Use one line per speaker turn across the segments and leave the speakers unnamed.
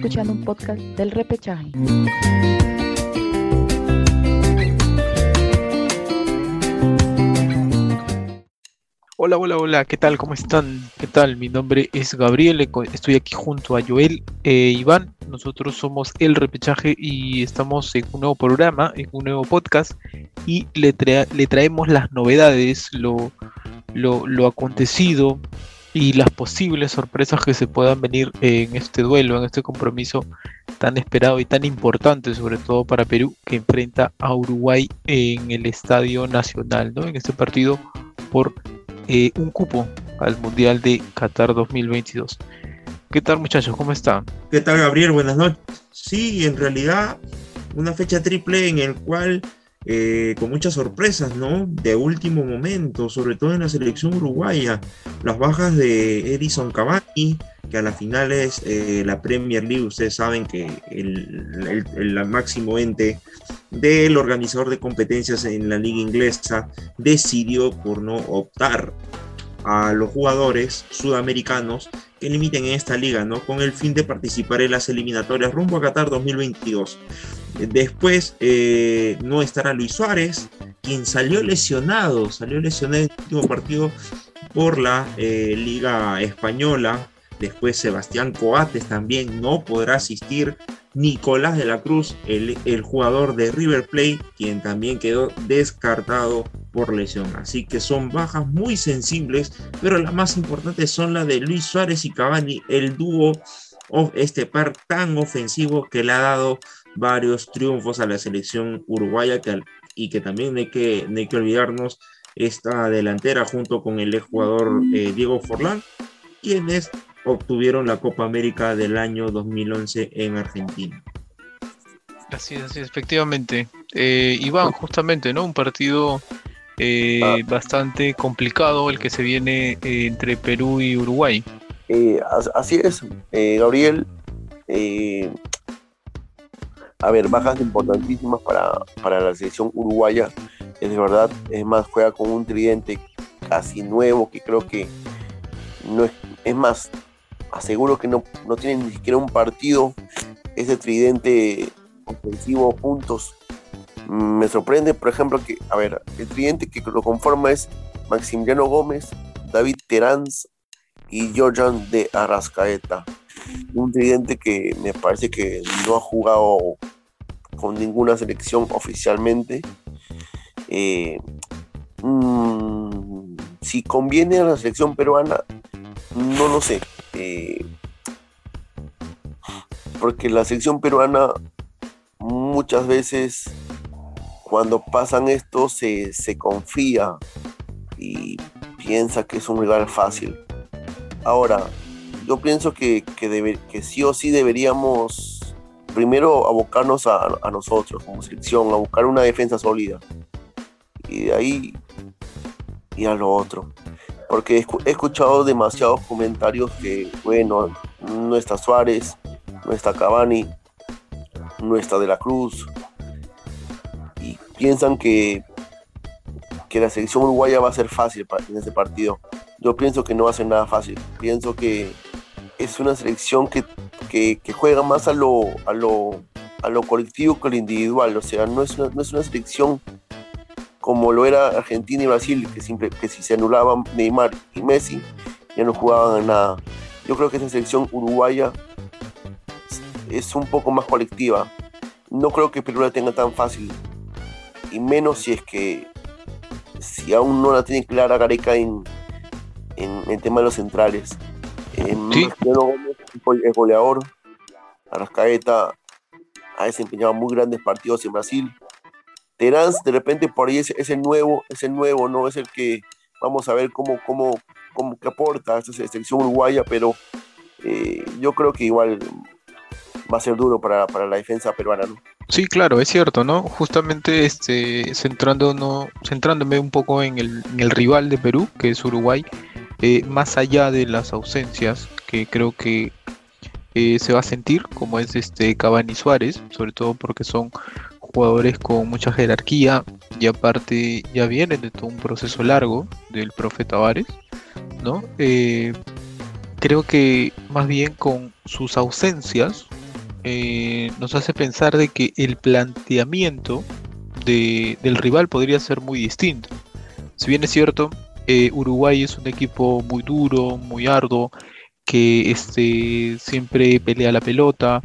escuchando un podcast del repechaje.
Hola, hola, hola, ¿qué tal? ¿Cómo están? ¿Qué tal? Mi nombre es Gabriel, estoy aquí junto a Joel e Iván. Nosotros somos El Repechaje y estamos en un nuevo programa, en un nuevo podcast y le, le traemos las novedades, lo, lo, lo acontecido y las posibles sorpresas que se puedan venir en este duelo, en este compromiso tan esperado y tan importante, sobre todo para Perú, que enfrenta a Uruguay en el Estadio Nacional, ¿no? En este partido por eh, un cupo al Mundial de Qatar 2022. ¿Qué tal muchachos? ¿Cómo están?
¿Qué tal Gabriel? Buenas noches. Sí, en realidad una fecha triple en el cual eh, con muchas sorpresas, ¿no? De último momento, sobre todo en la selección uruguaya, las bajas de Edison Cavani, que a la final es eh, la Premier League, ustedes saben que el, el, máximo ente del organizador de competencias en la liga inglesa decidió por no optar a los jugadores sudamericanos que limiten en esta liga, ¿no? Con el fin de participar en las eliminatorias rumbo a Qatar 2022. Después eh, no estará Luis Suárez, quien salió lesionado, salió lesionado en el último partido por la eh, Liga Española. Después Sebastián Coates también no podrá asistir. Nicolás de la Cruz, el, el, jugador de River Plate, quien también quedó descartado por lesión. Así que son bajas muy sensibles, pero las más importantes son las de Luis Suárez y Cavani, el dúo, este par tan ofensivo que le ha dado varios triunfos a la selección uruguaya y que también hay que, hay que olvidarnos esta delantera junto con el jugador eh, Diego Forlán, quienes obtuvieron la Copa América del año 2011 en Argentina.
Así es, así efectivamente. Eh, Iván, justamente, ¿no? Un partido eh, ah. bastante complicado el que se viene eh, entre Perú y Uruguay.
así es, Gabriel. A ver, bajas importantísimas para, para la selección uruguaya. Es de verdad, es más, juega con un tridente casi nuevo que creo que no es, es más, aseguro que no, no tienen ni siquiera un partido ese tridente ofensivo puntos. Me sorprende, por ejemplo, que, a ver, el tridente que lo conforma es Maximiliano Gómez, David Teráns y Georgian de Arrascaeta. Un tridente que me parece que no ha jugado con ninguna selección oficialmente. Eh, mm, si conviene a la selección peruana, no lo sé. Eh, porque la selección peruana muchas veces cuando pasan esto se, confía y piensa que es un rival fácil. Ahora, yo pienso que, que, sí o sí deberíamos primero abocarnos a, a, nosotros como selección, a buscar una defensa sólida. Y de ahí y a lo otro porque he escuchado demasiados comentarios que, bueno, no está Suárez, no está Cavani, no está De la Cruz, y piensan que, que la selección uruguaya va a ser fácil en ese partido. Yo pienso que no va a ser nada fácil, pienso que es una selección que, juega más a lo, a, lo, a lo colectivo que a lo individual, o sea, no es no es una selección como lo era Argentina y Brasil, que, siempre, que si se anulaban Neymar y Messi, ya no jugaban a nada. Yo creo que esa selección uruguaya es un poco más colectiva. No creo que Perú la tenga tan fácil. Y menos si es que, si aún no la tiene clara Gareca en, en el tema de los centrales. En ¿Sí? es goleador. Arrascaeta ha desempeñado muy grandes partidos en Brasil Terán de repente por ahí es, el nuevo, es el nuevo, ¿no? Es el que vamos a ver cómo, cómo, cómo que aporta a esta selección uruguaya, pero eh, yo creo que igual va a ser duro para, la defensa peruana, ¿no?
Sí, claro, es cierto, ¿no? Justamente este, centrándonos, centrándome un poco en el, rival de Perú, que es Uruguay, eh, más allá de las ausencias que creo que eh, se va a sentir, como es este Cavani Suárez, sobre todo porque son jugadores con mucha jerarquía y aparte ya vienen de todo un proceso largo del profe Tavares, ¿no? Eh, creo que más bien con sus ausencias nos hace pensar de que el planteamiento del rival podría ser muy distinto. Si bien es cierto, eh, Uruguay es un equipo muy duro, muy arduo, que este, siempre pelea la pelota,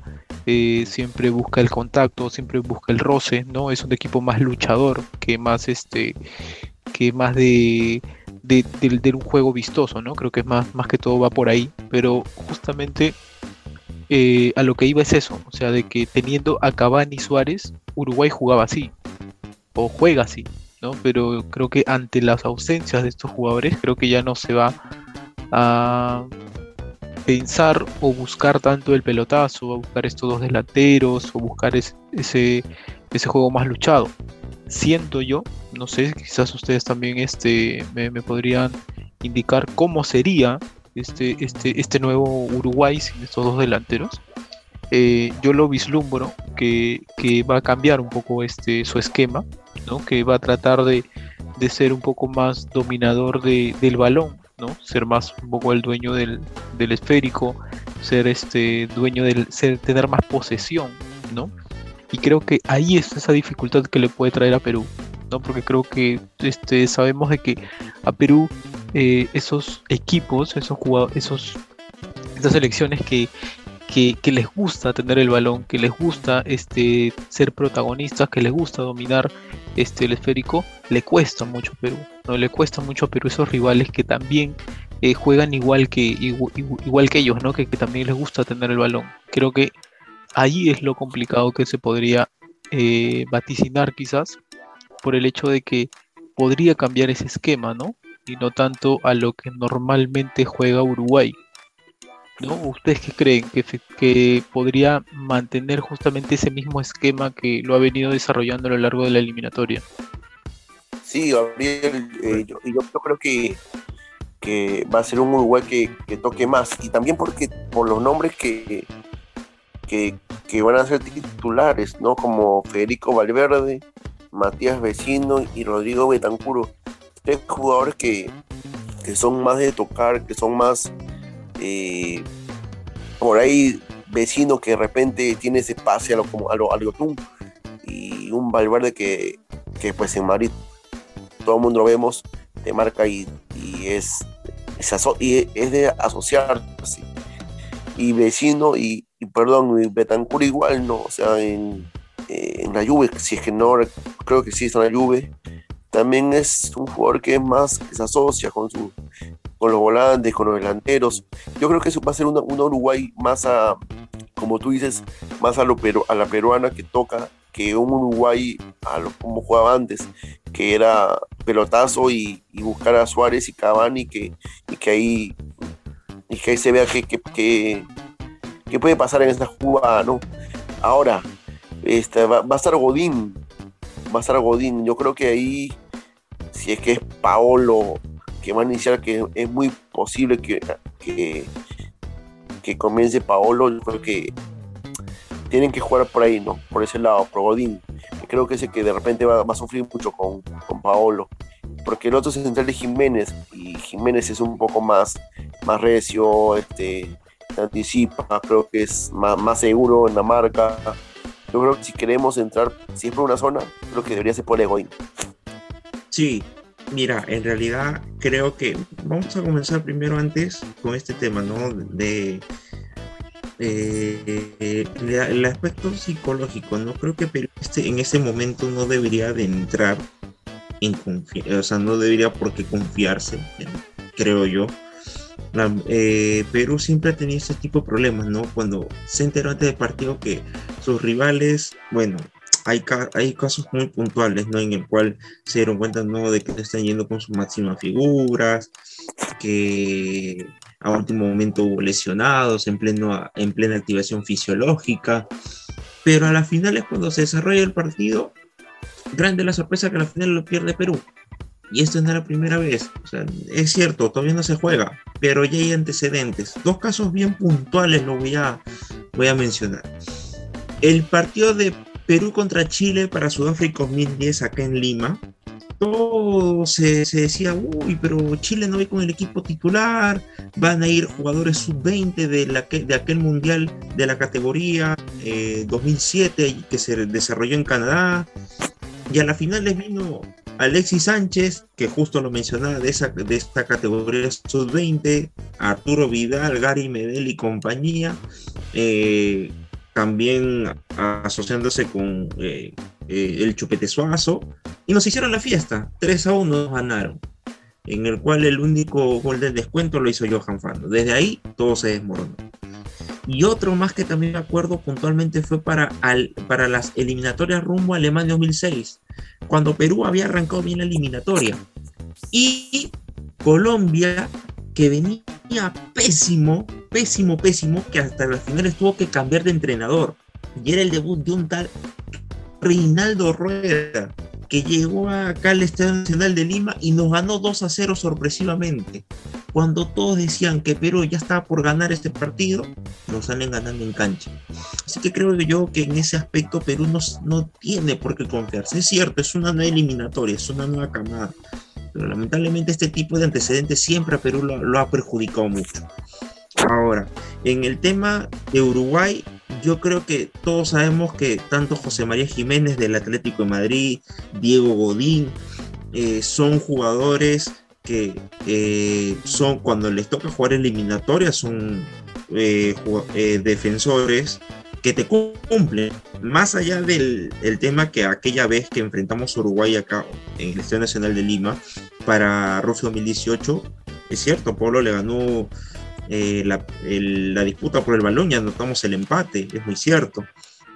eh, siempre busca el contacto, siempre busca el roce, ¿no? Es un equipo más luchador que más este que más de, un juego vistoso, ¿no? Creo que es más, más que todo va por ahí, pero justamente eh, a lo que iba es eso, o sea, de que teniendo a Cavani y Suárez, Uruguay jugaba así, o juega así, Pero creo que ante las ausencias de estos jugadores, creo que ya no se va a pensar o buscar tanto el pelotazo, o buscar estos dos delanteros, o buscar ese, ese juego más luchado. Siento yo, no sé, quizás ustedes también este, me, podrían indicar cómo sería este, este, este nuevo Uruguay sin estos dos delanteros. Eh, yo lo vislumbro que, que, va a cambiar un poco este, su esquema, ¿no? que va a tratar de, de ser un poco más dominador de, del balón, ¿no? Ser más un poco el dueño del, esférico, ser este dueño del, ser, tener más posesión, ¿no? Y creo que ahí es esa dificultad que le puede traer a Perú, ¿no? Porque creo que este, sabemos de que a Perú eh, esos equipos, esos jugadores, esos, esas selecciones que, que, les gusta tener el balón, que les gusta este, ser protagonistas, que les gusta dominar este, el esférico, le cuesta mucho a Perú. ¿no? Le cuesta mucho a Perú esos rivales que también eh, juegan igual que, igual, que ellos, ¿no? Que, también les gusta tener el balón. Creo que ahí es lo complicado que se podría eh, vaticinar quizás por el hecho de que podría cambiar ese esquema, ¿no? Y no tanto a lo que normalmente juega Uruguay. ¿No? ¿Ustedes qué creen? ¿Que, ¿Que podría mantener justamente ese mismo esquema que lo ha venido desarrollando a lo largo de la eliminatoria?
Sí, Gabriel, eh, yo, creo que, que, va a ser un Uruguay que, toque más. Y también porque por los nombres que, que, van a ser titulares, ¿no? Como Federico Valverde, Matías Vecino y Rodrigo Betancuro. Tres jugadores que, son más de tocar, que son más eh, por ahí vecino que de repente tiene ese pase a lo, como a lo, a y un Valverde que, que pues en Madrid todo el mundo lo vemos, te marca y, es, y es de asociarse. Y vecino y, perdón, y Betancur igual, ¿no? O sea, en, en la Juve, si es que no, creo que sí está en la Juve, también es un jugador que es más, que se asocia con, su, con los volantes, con los delanteros. Yo creo que eso va a ser un Uruguay más a, como tú dices, más a, lo, a la peruana que toca que un Uruguay, a lo como jugaba antes, que era pelotazo y, buscar a Suárez y Cavani, que, y que ahí y que ahí se vea que, que, puede pasar en esta jugada, ¿no? Ahora, este, va, a estar Godín, va a estar Godín, yo creo que ahí, si es que es Paolo que va a iniciar, que es muy posible que, que, que comience Paolo, yo creo que tienen que jugar por ahí, ¿no? Por ese lado, por Godín. Creo que ese que de repente va, a sufrir mucho con, con Paolo. Porque el otro es central de Jiménez y Jiménez es un poco más, más recio, este, anticipa, creo que es más, más seguro en la marca. Yo creo que si queremos entrar, si es una zona, creo que debería ser por Egoín.
Sí, mira, en realidad creo que vamos a comenzar primero antes con este tema, ¿no? De eh, el aspecto psicológico, no creo que Perú este, en ese momento no debería de entrar en confianza, o sea, no debería por qué confiarse, creo yo. Eh, Perú siempre ha tenido ese tipo de problemas, ¿no? Cuando se enteró antes del partido que sus rivales, bueno, hay, hay casos muy puntuales, ¿no? En el cual se dieron cuenta, ¿no? De que se están yendo con sus máximas figuras, que a último momento hubo lesionados en, pleno, en plena activación fisiológica, pero a la final es cuando se desarrolla el partido, grande la sorpresa que a la final lo pierde Perú. Y esto no es la primera vez. Es cierto, todavía no se juega, pero ya hay antecedentes. Dos casos bien puntuales lo voy a, voy a mencionar. El partido de Perú contra Chile para Sudáfrica 2010 acá en Lima todo se, decía, uy, pero Chile no va con el equipo titular, van a ir jugadores sub-20 de, de aquel mundial de la categoría 2007 eh, que se desarrolló en Canadá. Y a la final les vino Alexis Sánchez, que justo lo mencionaba de, esa, de esta categoría sub-20, Arturo Vidal, Gary Medel y compañía, eh, también asociándose con eh, eh, el Chupete Suazo, y nos hicieron la fiesta, 3 a 1 ganaron, en el cual el único gol del descuento lo hizo Johan Fano. Desde ahí todo se desmoronó. Y otro más que también me acuerdo puntualmente fue para, para las eliminatorias rumbo a Alemania 2006, cuando Perú había arrancado bien la eliminatoria. Y Colombia, que venía pésimo, pésimo, pésimo, que hasta las finales tuvo que cambiar de entrenador. Y era el debut de un tal Reinaldo Rueda, que llegó acá al Estadio Nacional de Lima y nos ganó 2 a 0 sorpresivamente. Cuando todos decían que Perú ya estaba por ganar este partido, nos salen ganando en cancha. Así que creo yo que en ese aspecto Perú no, no tiene por qué confiarse. Es cierto, es una nueva eliminatoria, es una nueva camada. Pero lamentablemente este tipo de antecedentes siempre a Perú lo, ha perjudicado mucho. Ahora, en el tema de Uruguay, yo creo que todos sabemos que tanto José María Jiménez del Atlético de Madrid, Diego Godín, eh, son jugadores que eh, son cuando les toca jugar eliminatorias, son eh, defensores que te cumplen, más allá del tema que aquella vez que enfrentamos a Uruguay acá en el Estadio Nacional de Lima para Rusia 2018, es cierto, Pablo le ganó eh, la, disputa por el balón y anotamos el empate, es muy cierto.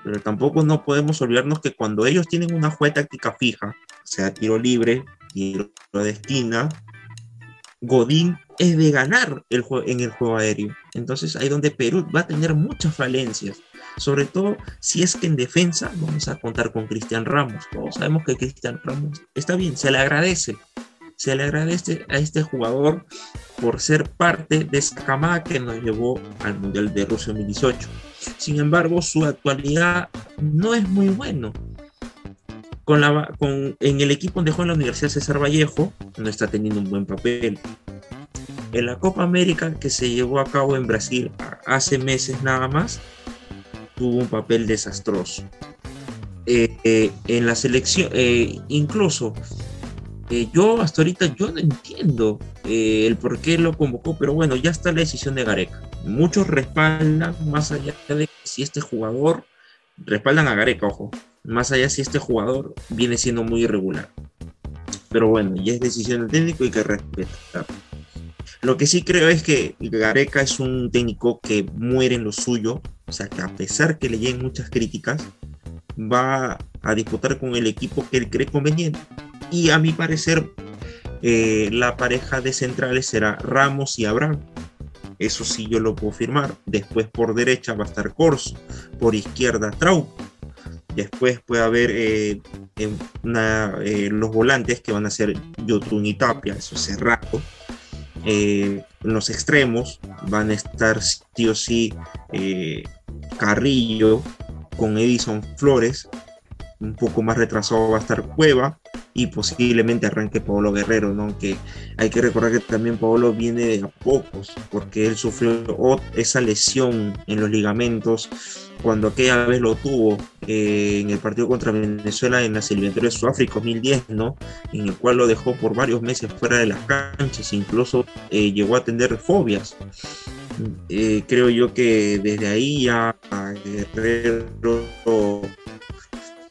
Pero tampoco no podemos olvidarnos que cuando ellos tienen una jugada táctica fija, sea tiro libre, tiro de esquina, Godín es de ganar el en el juego aéreo. Entonces ahí donde Perú va a tener muchas falencias. Sobre todo si es que en defensa vamos a contar con Cristian Ramos. Todos sabemos que Cristian Ramos está bien, se le agradece. Se le agradece a este jugador por ser parte de esa camada que nos llevó al Mundial de Rusia 2018. Sin embargo, su actualidad no es muy bueno. En el equipo donde juega en la Universidad César Vallejo, no está teniendo un buen papel. En la Copa América que se llevó a cabo en Brasil hace meses nada más, tuvo un papel desastroso. Eh, eh, en la selección, eh, incluso yo hasta ahorita yo no entiendo el por qué lo convocó, pero bueno, ya está la decisión de Gareca. Muchos respaldan, más allá de si este jugador, respaldan a Gareca, ojo, más allá si este jugador viene siendo muy irregular. Pero bueno, ya es decisión del técnico y que respetar. Lo que sí creo es que Gareca es un técnico que muere en lo suyo, o sea que a pesar que le lleguen muchas críticas, va a disputar con el equipo que él cree conveniente y a mi parecer eh, la pareja de centrales será Ramos y Abraham. Eso sí yo lo puedo firmar. Después por derecha va a estar Corso, por izquierda Trau. Después puede haber eh, eh, los volantes que van a ser Yotun y Tapia, eso cerrado. En los extremos van a estar sí o sí Carrillo con Edison Flores. Un poco más retrasado va a estar Cueva y posiblemente arranque Pablo Guerrero, ¿no? Que hay que recordar que también Pablo viene de a pocos, porque él sufrió esa lesión en los ligamentos cuando aquella vez lo tuvo eh, en el partido contra Venezuela en las eliminatorias de Sudáfrica 2010, ¿no? En el cual lo dejó por varios meses fuera de las canchas, incluso eh, llegó a tener fobias. Eh, creo yo que desde ahí ya Guerrero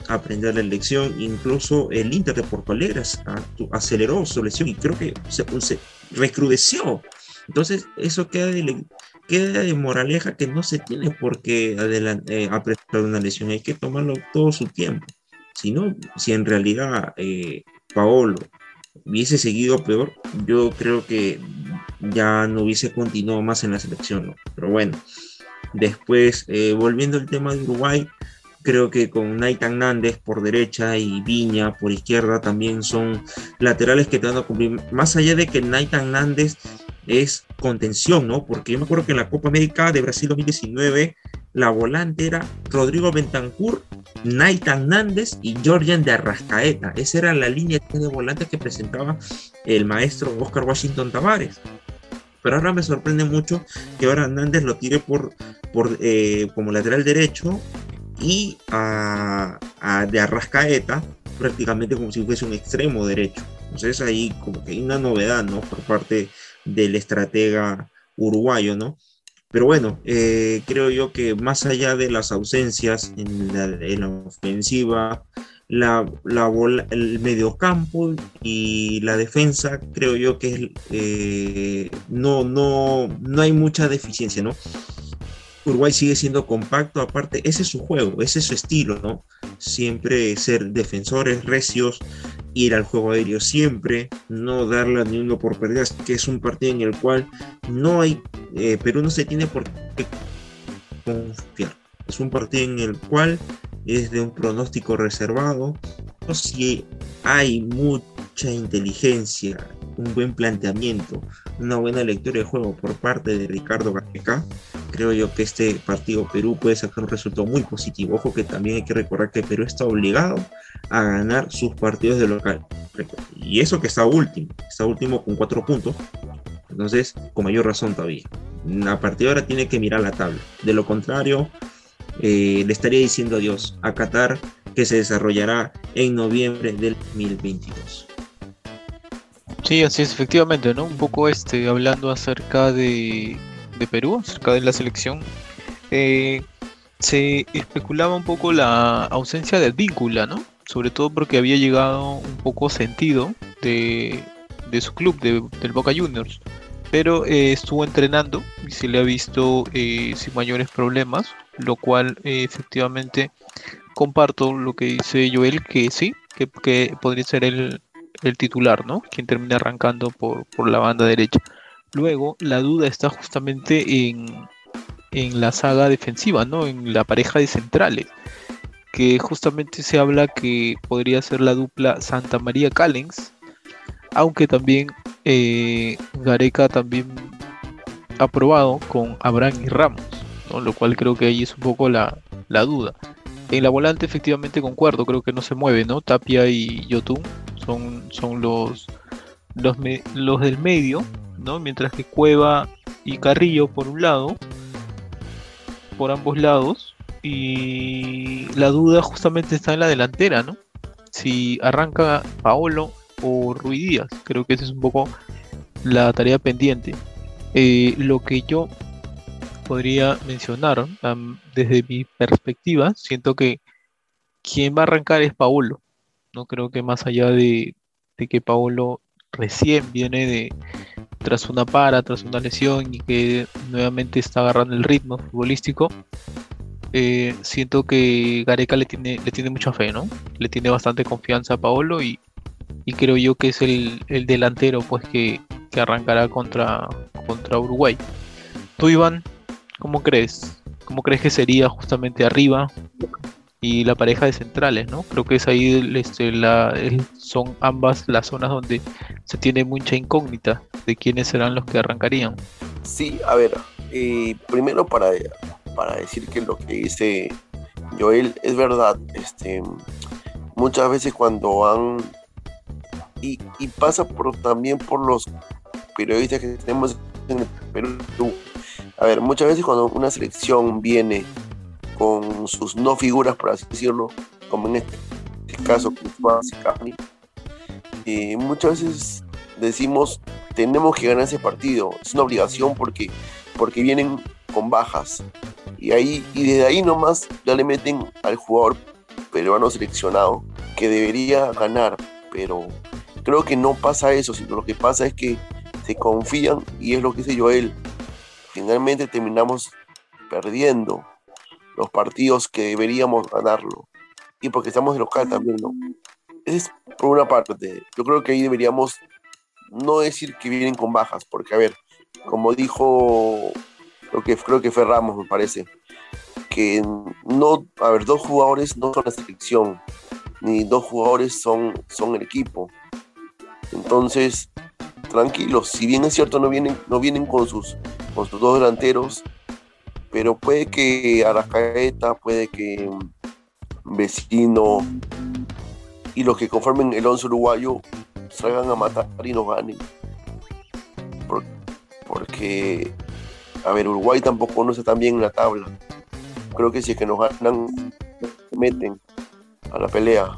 aprender la lección. Incluso el Inter de Porto Alegre aceleró su lesión y creo que se, recrudeció. Entonces, eso queda de, queda de moraleja que no se tiene por qué eh, apretar una lesión, hay que tomarlo todo su tiempo. Si no, si en realidad eh, Paolo hubiese seguido peor, yo creo que ya no hubiese continuado más en la selección. Pero bueno, después, eh, volviendo al tema de Uruguay, Creo que con Nathan Nández por derecha y Viña por izquierda también son laterales que te van a cumplir. Más allá de que Nathan Nández es contención, ¿no? Porque yo me acuerdo que en la Copa América de Brasil 2019 la volante era Rodrigo Bentancur, Naitan Nández y Georgian de Arrascaeta. Esa era la línea de volantes que presentaba el maestro Oscar Washington Tavares. Pero ahora me sorprende mucho que ahora Nández lo tire por, por eh, como lateral derecho y a, de Arrascaeta prácticamente como si fuese un extremo derecho. Entonces ahí como que hay una novedad, ¿no? Por parte del estratega uruguayo, ¿no? Pero bueno, eh, creo yo que más allá de las ausencias en la, ofensiva, la, la el mediocampo y la defensa, creo yo que eh, no, no, no hay mucha deficiencia, ¿no? Uruguay sigue siendo compacto, aparte, ese es su juego, ese es su estilo, ¿no? Siempre ser defensores recios, ir al juego aéreo siempre, no darle ni uno por perdidas, que es un partido en el cual no hay, eh, Perú no se tiene por qué confiar. Es un partido en el cual es de un pronóstico reservado. Si hay mucha inteligencia, un buen planteamiento, una buena lectura de juego por parte de Ricardo Gareca, creo yo que este partido Perú puede sacar un resultado muy positivo. Ojo que también hay que recordar que Perú está obligado a ganar sus partidos de local. Y eso que está último, está último con cuatro puntos. Entonces, con mayor razón todavía. A partir de ahora tiene que mirar la tabla. De lo contrario, eh, le estaría diciendo adiós a Qatar que se desarrollará en noviembre del 2022.
Sí, así es, efectivamente, ¿no? Un poco este, hablando acerca de, de Perú, cerca de la selección, eh, se especulaba un poco la ausencia de vínculo, ¿no? Sobre todo porque había llegado un poco sentido de, su club, del Boca Juniors. Pero eh, estuvo entrenando y se le ha visto eh, sin mayores problemas, lo cual efectivamente comparto lo que dice Joel, que sí, que, podría ser el, titular, ¿no? Quien termina arrancando por, por la banda derecha. Luego, la duda está justamente en, la saga defensiva, ¿no? En la pareja de centrales. Que justamente se habla que podría ser la dupla Santa María Callens. Aunque también eh, Gareca también ha probado con Abraham y Ramos. Lo cual creo que ahí es un poco la, duda. En la volante efectivamente concuerdo, creo que no se mueve, ¿no? Tapia y Yotun son, son los, los, los del medio Mientras que Cueva y Carrillo por un lado, por ambos lados, y la duda justamente está en la delantera, ¿no? Si arranca Paolo o Ruidías, creo que esa es un poco la tarea pendiente. Eh, lo que yo podría mencionar desde mi perspectiva, siento que quien va a arrancar es Paolo. No creo que más allá de, de que Paolo recién viene de, tras una para, tras una lesión y que nuevamente está agarrando el ritmo futbolístico, eh, siento que Gareca le tiene, le tiene mucha fe, ¿no? Le tiene bastante confianza a Paolo y, creo yo que es el, delantero pues que, arrancará contra, contra Uruguay. Tú, Iván, ¿cómo crees? ¿Cómo crees que sería justamente arriba y la pareja de centrales, ¿no? Creo que es ahí este, son ambas las zonas donde se tiene mucha incógnita de quiénes serán los que arrancarían.
Sí, a ver, eh, primero para, para decir que lo que dice Joel es verdad, este, muchas veces cuando han, y, pasa por, también por los periodistas que tenemos en el Perú, a ver, muchas veces cuando una selección viene con sus no figuras, por así decirlo, como en este, caso y muchas veces decimos tenemos que ganar ese partido, es una obligación porque, porque vienen con bajas. Y, ahí, y desde ahí nomás ya le meten al jugador peruano seleccionado que debería ganar, pero creo que no pasa eso, sino lo que pasa es que se confían y es lo que dice Joel. Finalmente terminamos perdiendo los partidos que deberíamos ganarlo. Y porque estamos de local también, ¿no? Es por una parte. Yo creo que ahí deberíamos no decir que vienen con bajas, porque a ver, como dijo, lo que, creo que fue Ramos, me parece, que no, a ver, dos jugadores no son la selección, ni dos jugadores son, son el equipo. Entonces, tranquilos, si bien es cierto, no vienen, no vienen con sus, con sus dos delanteros, pero puede que Arascaeta, puede que Vecino y los que conformen el once uruguayo salgan a matar y nos ganen. porque, a ver, Uruguay tampoco no está tan bien en la tabla. Creo que si es que nos ganan, meten a la pelea.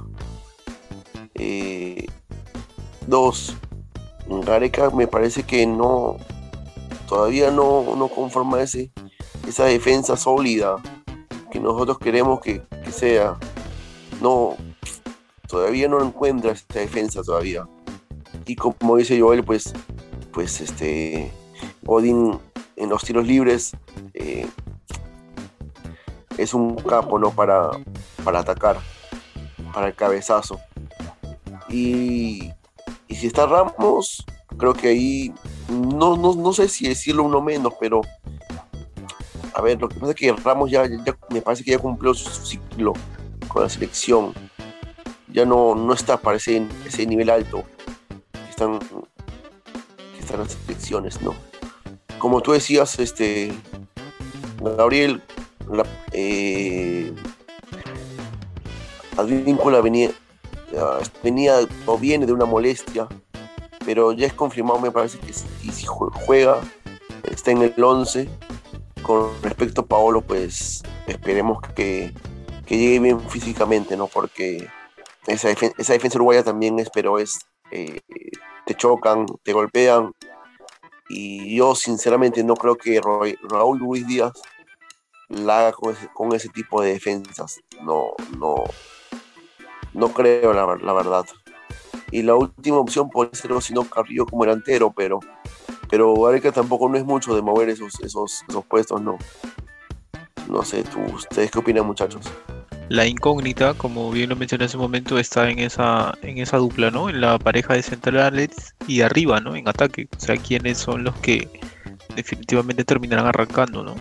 Eh, dos, Gareca me parece que no, todavía no, no conforma ese, esa defensa sólida que nosotros queremos que, sea. No, todavía no encuentra esta defensa todavía. Y como dice Joel, pues, pues este, Odin en los tiros libres eh, es un capo, ¿no? Para, para atacar, para el cabezazo. Y, y si está Ramos, creo que ahí, no, no, sé si decirlo uno menos, pero a ver, lo que pasa es que Ramos ya, me parece que ya cumplió su, ciclo con la selección. Ya no, no está para ese, nivel alto que están, están las selecciones, ¿no? Como tú decías, este Gabriel, la, eh, Advíncula venía, venía o viene de una molestia pero ya es confirmado, me parece que si, juega, está en el 11. Con respecto a Paolo, pues esperemos que, llegue bien físicamente, ¿no? Porque esa, defensa uruguaya también es, pero es, eh, te chocan, te golpean. Y yo sinceramente no creo que Raúl Luis Díaz la haga con ese, tipo de defensas. No, no, no creo la, verdad y la última opción puede ser no Carrillo como delantero, pero, pero Gareca tampoco no es mucho de mover esos, esos, esos puestos, no. No sé, tú, ¿ustedes qué opinan, muchachos?
La incógnita, como bien lo mencioné hace un momento, está en esa, en esa dupla, ¿no? En la pareja de centrales y arriba, ¿no? En ataque. O sea, quiénes son los que definitivamente terminarán arrancando, ¿no?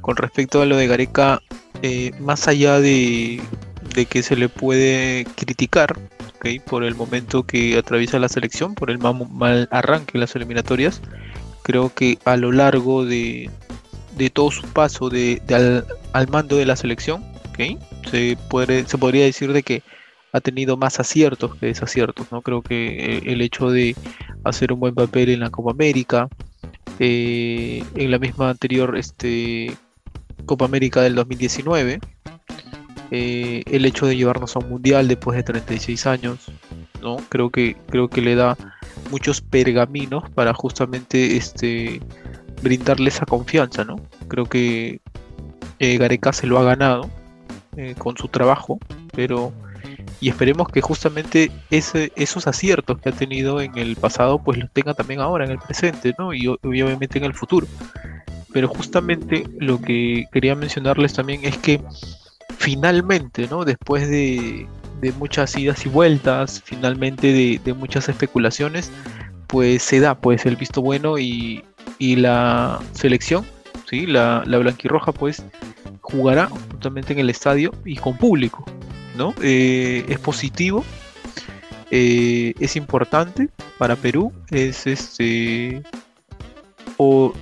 Con respecto a lo de Gareca, eh, más allá de, de que se le puede criticar por el momento que atraviesa la selección, por el mal, arranque de las eliminatorias. Creo que a lo largo de, todo su paso de, al, mando de la selección, se podría decir de que ha tenido más aciertos que desaciertos. ¿no? Creo que eh, el hecho de hacer un buen papel en la Copa América, eh, en la misma anterior este, Copa América del 2019, eh, el hecho de llevarnos a un mundial después de 36 años, ¿no? Creo que, creo que le da muchos pergaminos para justamente este, brindarle esa confianza, ¿no? Creo que eh, Gareca se lo ha ganado eh, con su trabajo, pero y esperemos que justamente esos aciertos que ha tenido en el pasado, pues los tenga también ahora en el presente, ¿no? Y obviamente en el futuro. Pero justamente lo que quería mencionarles también es que finalmente, ¿no? Después de, muchas idas y vueltas, finalmente de, muchas especulaciones, pues se da pues el visto bueno y, la selección, ¿sí? La, la blanquirroja pues jugará justamente en el estadio y con público, ¿no? Eh, es positivo, eh, es importante para Perú, es este o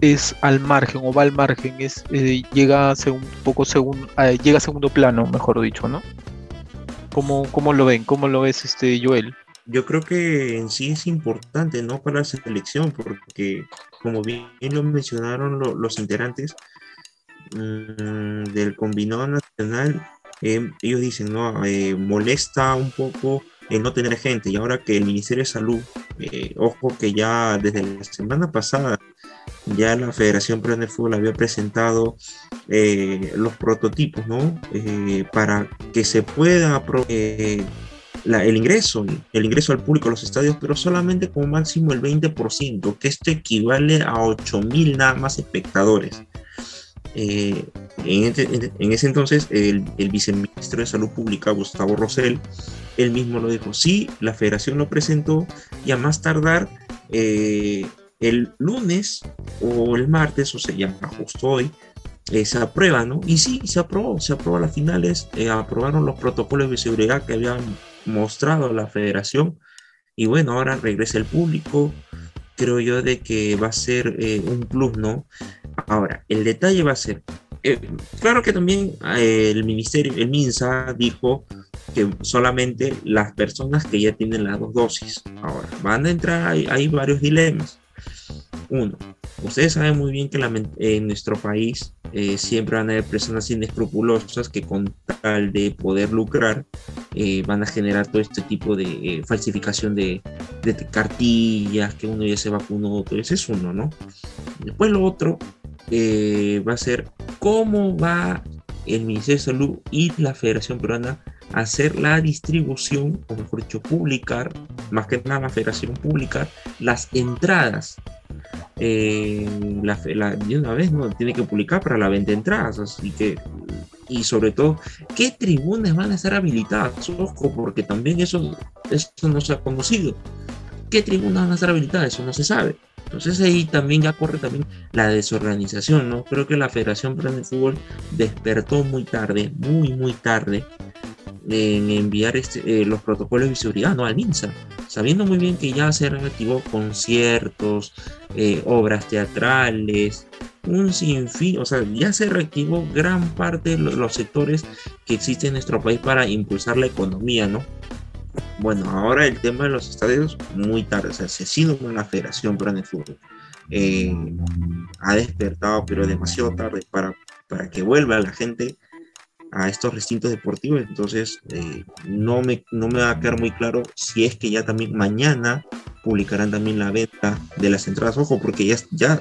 es al margen o va al margen, es eh, llega un poco segundo, llega a segundo plano, mejor dicho, ¿no? ¿Cómo, ¿Cómo, lo ven? ¿Cómo lo ves este Joel?
Yo creo que en sí es importante, ¿no? Para la selección, porque como bien lo mencionaron los integrantes mm, del combinado nacional, eh, ellos dicen, ¿no? Eh, molesta un poco el no tener gente y ahora que el Ministerio de Salud, ojo que ya desde la semana pasada ya la Federación Peruana de Fútbol había presentado eh, los prototipos, ¿no? Eh, para que se pueda eh, el ingreso, el ingreso al público a los estadios, pero solamente con máximo el 20%, que esto equivale a 8.000 nada más espectadores. En, en, ese entonces, el, viceministro de Salud Pública, Gustavo Rosell, él mismo lo dijo, sí, la federación lo presentó y a más tardar el lunes o el martes, o sea, ya justo hoy, eh, se aprueba, ¿no? Y sí, se aprobó, se aprobó las finales, eh, aprobaron los protocolos de seguridad que habían mostrado la federación y bueno, ahora regresa el público, creo yo de que va a ser eh, un plus, ¿no? Ahora, el detalle va a ser, eh, claro que también eh, el ministerio, el MINSA dijo que solamente las personas que ya tienen las dos dosis. Ahora, van a entrar, hay, hay varios dilemas. Uno, ustedes saben muy bien que en nuestro país eh, siempre van a haber personas inescrupulosas que con tal de poder lucrar eh, van a generar todo este tipo de eh, falsificación de, de, cartillas, que uno ya se vacunó, todo ese es uno, ¿no? Después lo otro va a ser cómo va el Ministerio de Salud y la Federación Peruana a hacer la distribución, o mejor dicho, publicar, más que nada la Federación publicar las entradas eh, la, de una vez no tiene que publicar para la venta de entradas, así que y sobre todo qué tribunas van a estar habilitadas, ojo, porque también eso, eso no se ha conocido. ¿Qué tribunas van a estar habilitadas? Eso no se sabe. Entonces ahí también ya corre también la desorganización, ¿no? Creo que la Federación Peruana de Fútbol despertó muy tarde, muy, muy tarde, en enviar este, eh, los protocolos de seguridad ¿no? al MINSA, sabiendo muy bien que ya se reactivó conciertos, eh, obras teatrales, un sinfín, o sea, ya se reactivó gran parte de los sectores que existen en nuestro país para impulsar la economía, ¿no? Bueno, ahora el tema de los estadios, muy tarde, o sea, se ha sido la Federación para el Fútbol. Eh, ha despertado, pero demasiado tarde para, para que vuelva la gente a estos recintos deportivos. Entonces, eh, no, me, no me va a quedar muy claro si es que ya también mañana publicarán también la venta de las entradas. Ojo, porque ya, ya,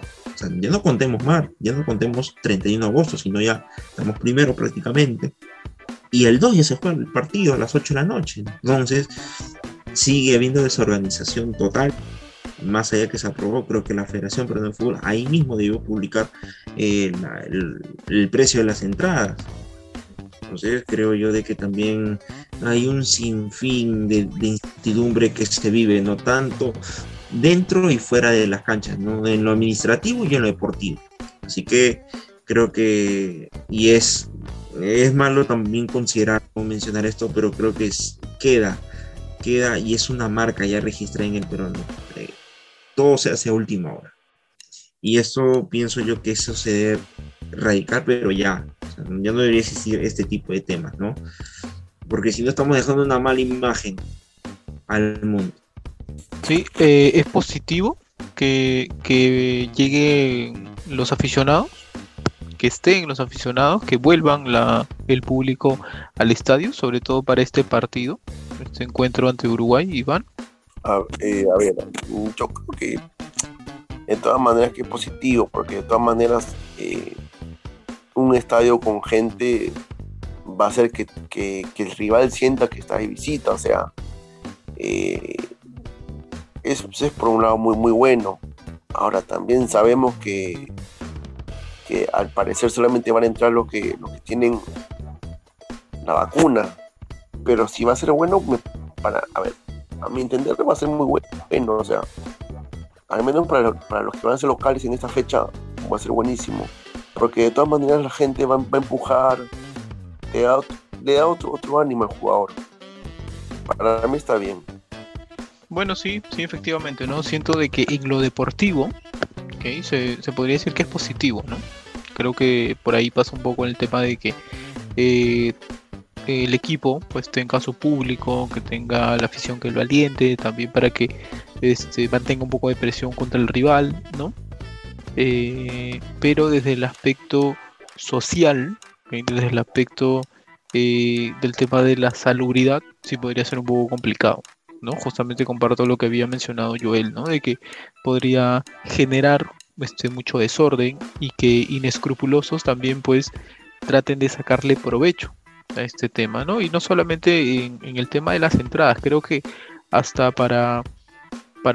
ya no contemos más, ya no contemos 31 de agosto, sino ya estamos primero prácticamente. Y el 2 ya se juega el partido a las 8 de la noche. Entonces, sigue habiendo desorganización total. Más allá que se aprobó, creo que la Federación Perdón de Fútbol ahí mismo debió publicar eh, el, el precio de las entradas entonces creo yo de que también hay un sinfín de, de incertidumbre que se vive, no tanto dentro y fuera de las canchas, ¿no? en lo administrativo y en lo deportivo. Así que creo que, y es, es malo también considerar o mencionar esto, pero creo que queda, queda y es una marca ya registrada en el Perú. Eh, todo se hace a última hora. Y eso pienso yo que eso se debe radical, pero ya, ya no debería existir este tipo de temas, ¿no? Porque si no estamos dejando una mala imagen al mundo.
Sí, eh, es positivo que, que lleguen los aficionados, que estén los aficionados, que vuelvan la, el público al estadio, sobre todo para este partido, este encuentro ante Uruguay, Iván.
A, eh, a ver, yo creo que de todas maneras que es positivo, porque de todas maneras eh, un estadio con gente va a hacer que, el rival sienta que está de visita, o sea, eh, eso es por un lado muy, muy bueno. Ahora también sabemos que, que al parecer solamente van a entrar los que, los que tienen la vacuna, pero si va a ser bueno, para, a ver, a mi entender va a ser muy bueno, o sea, al menos para, para los que van a ser locales en esta fecha, va a ser buenísimo porque de todas maneras la gente va, a empujar, le da, otro, otro ánimo al jugador. Para mí está bien.
Bueno, sí, sí, efectivamente, ¿no? Siento de que en lo deportivo, se, podría decir que es positivo, ¿no? Creo que por ahí pasa un poco el tema de que eh, el equipo pues tenga su público, que tenga la afición que lo aliente, también para que este, mantenga un poco de presión contra el rival, ¿no? Eh, pero desde el aspecto social, desde el aspecto eh, del tema de la salubridad, sí podría ser un poco complicado. ¿No? Justamente comparto lo que había mencionado Joel, ¿no? de que podría generar este, mucho desorden y que inescrupulosos también pues traten de sacarle provecho a este tema, ¿no? Y no solamente en el tema de las entradas, creo que hasta para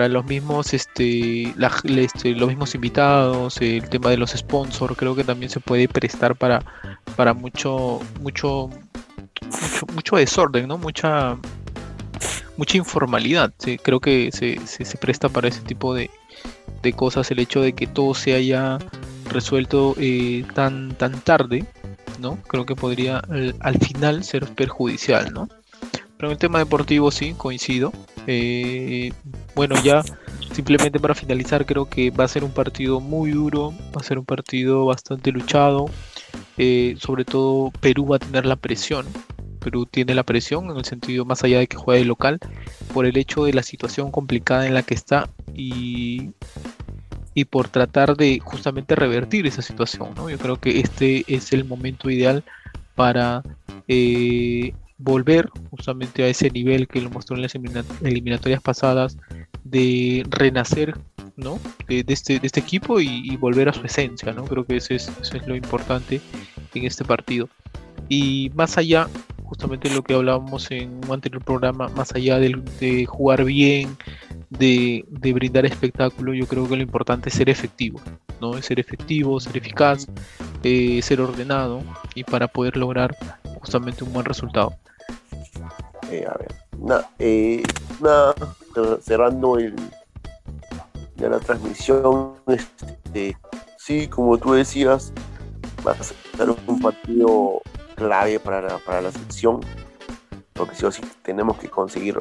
los mismos este, este, los mismos invitados el tema de los sponsors creo que también se puede prestar para para mucho mucho mucho, desorden no mucha mucha informalidad creo que se, se, presta para ese tipo de, de, cosas el hecho de que todo se haya resuelto eh, tan tan tarde no creo que podría al, al final ser perjudicial no pero en el tema deportivo sí coincido eh, bueno, ya simplemente para finalizar, creo que va a ser un partido muy duro, va a ser un partido bastante luchado. Eh, sobre todo Perú va a tener la presión. Perú tiene la presión en el sentido más allá de que juegue local por el hecho de la situación complicada en la que está y, y por tratar de justamente revertir esa situación. ¿no? Yo creo que este es el momento ideal para eh, volver justamente a ese nivel que lo mostró en las eliminatorias pasadas de renacer ¿no? de, este, este equipo y, volver a su esencia. ¿no? Creo que eso es, eso es lo importante en este partido. Y más allá, justamente lo que hablábamos en un anterior programa, más allá de, jugar bien, de, brindar espectáculo, yo creo que lo importante es ser efectivo, ¿no? Es ser efectivo, ser eficaz, eh, ser ordenado y para poder lograr justamente un buen resultado.
Eh, a ver, eh, cerrando el, ya la transmisión, este, sí, como tú decías, va a ser un partido clave para la, para la sección, porque si o sí tenemos que conseguir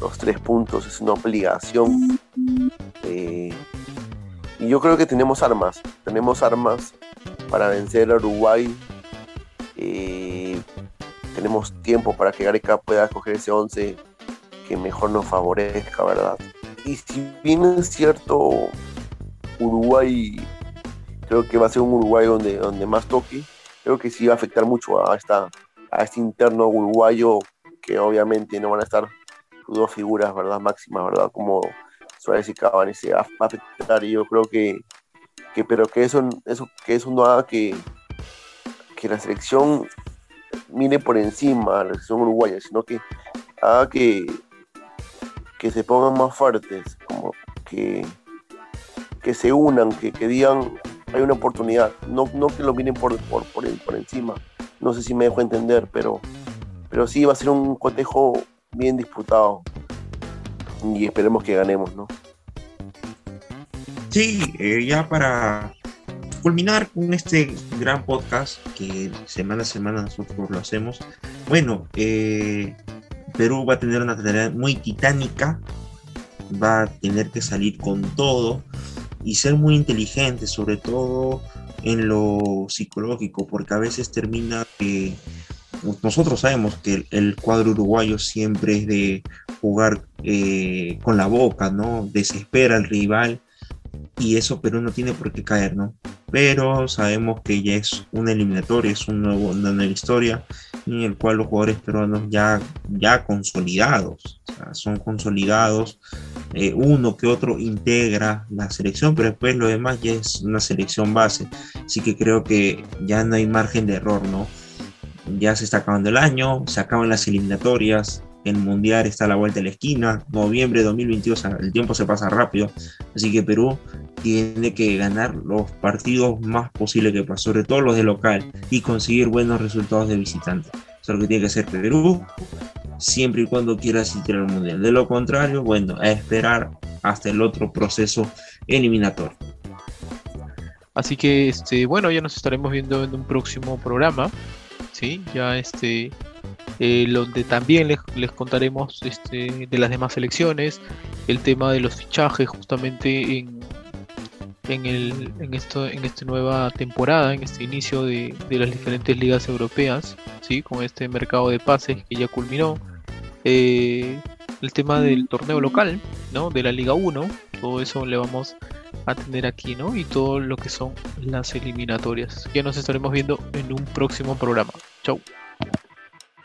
los tres puntos, es una obligación. Eh, y yo creo que tenemos armas, tenemos armas para vencer a Uruguay. Eh, tenemos tiempo para que Gareca pueda coger ese 11 que mejor nos favorezca, ¿verdad? Y si bien es cierto, Uruguay creo que va a ser un Uruguay donde, donde más toque, creo que sí va a afectar mucho a, esta, a este interno uruguayo que obviamente no van a estar sus dos figuras, ¿verdad? Máximas, ¿verdad? Como Suárez y Cavani va a afectar y yo creo que, que pero que eso, eso, que eso no haga que, que la selección mire por encima a la selección uruguaya, sino que haga que, que se pongan más fuertes, como que, que se unan, que, que digan hay una oportunidad. No, no que lo miren por, por, por, encima. No sé si me dejo entender, pero, pero sí va a ser un cotejo bien disputado. Y esperemos que ganemos, ¿no?
Sí, eh, ya para culminar con este gran podcast que semana a semana nosotros lo hacemos. Bueno, eh, Perú va a tener una tarea muy titánica, va a tener que salir con todo y ser muy inteligente, sobre todo en lo psicológico, porque a veces termina que nosotros sabemos que el, cuadro uruguayo siempre es de jugar eh, con la boca, ¿no? Desespera al rival y eso Perú no tiene por qué caer, ¿no? Pero sabemos que ya es una eliminatoria, es un nuevo, una nueva historia en el cual los jugadores peruanos ya, ya consolidados, son consolidados, eh, uno que otro integra la selección, pero después lo demás ya es una selección base, así que creo que ya no hay margen de error, ¿no? Ya se está acabando el año, se acaban las eliminatorias, el Mundial está a la vuelta de la esquina, noviembre de 2022, el tiempo se pasa rápido, así que Perú tiene que ganar los partidos más posibles que pueda, sobre todo los de local, y conseguir buenos resultados de visitante. Eso es lo que tiene que hacer Perú, siempre y cuando quiera asistir al Mundial. De lo contrario, bueno, a esperar hasta el otro proceso eliminatorio.
Así que, este, bueno, ya nos estaremos viendo en un próximo programa. Sí, ya este eh, donde también les, contaremos este, de las demás selecciones, el tema de los fichajes justamente en, en, esto, en esta nueva temporada, en este inicio de, las diferentes ligas europeas, ¿sí? con este mercado de pases que ya culminó, eh, el tema del torneo local, ¿no? de la Liga 1, todo eso le vamos a tener aquí, ¿no? y todo lo que son las eliminatorias. Ya nos estaremos viendo en un próximo programa. Chau.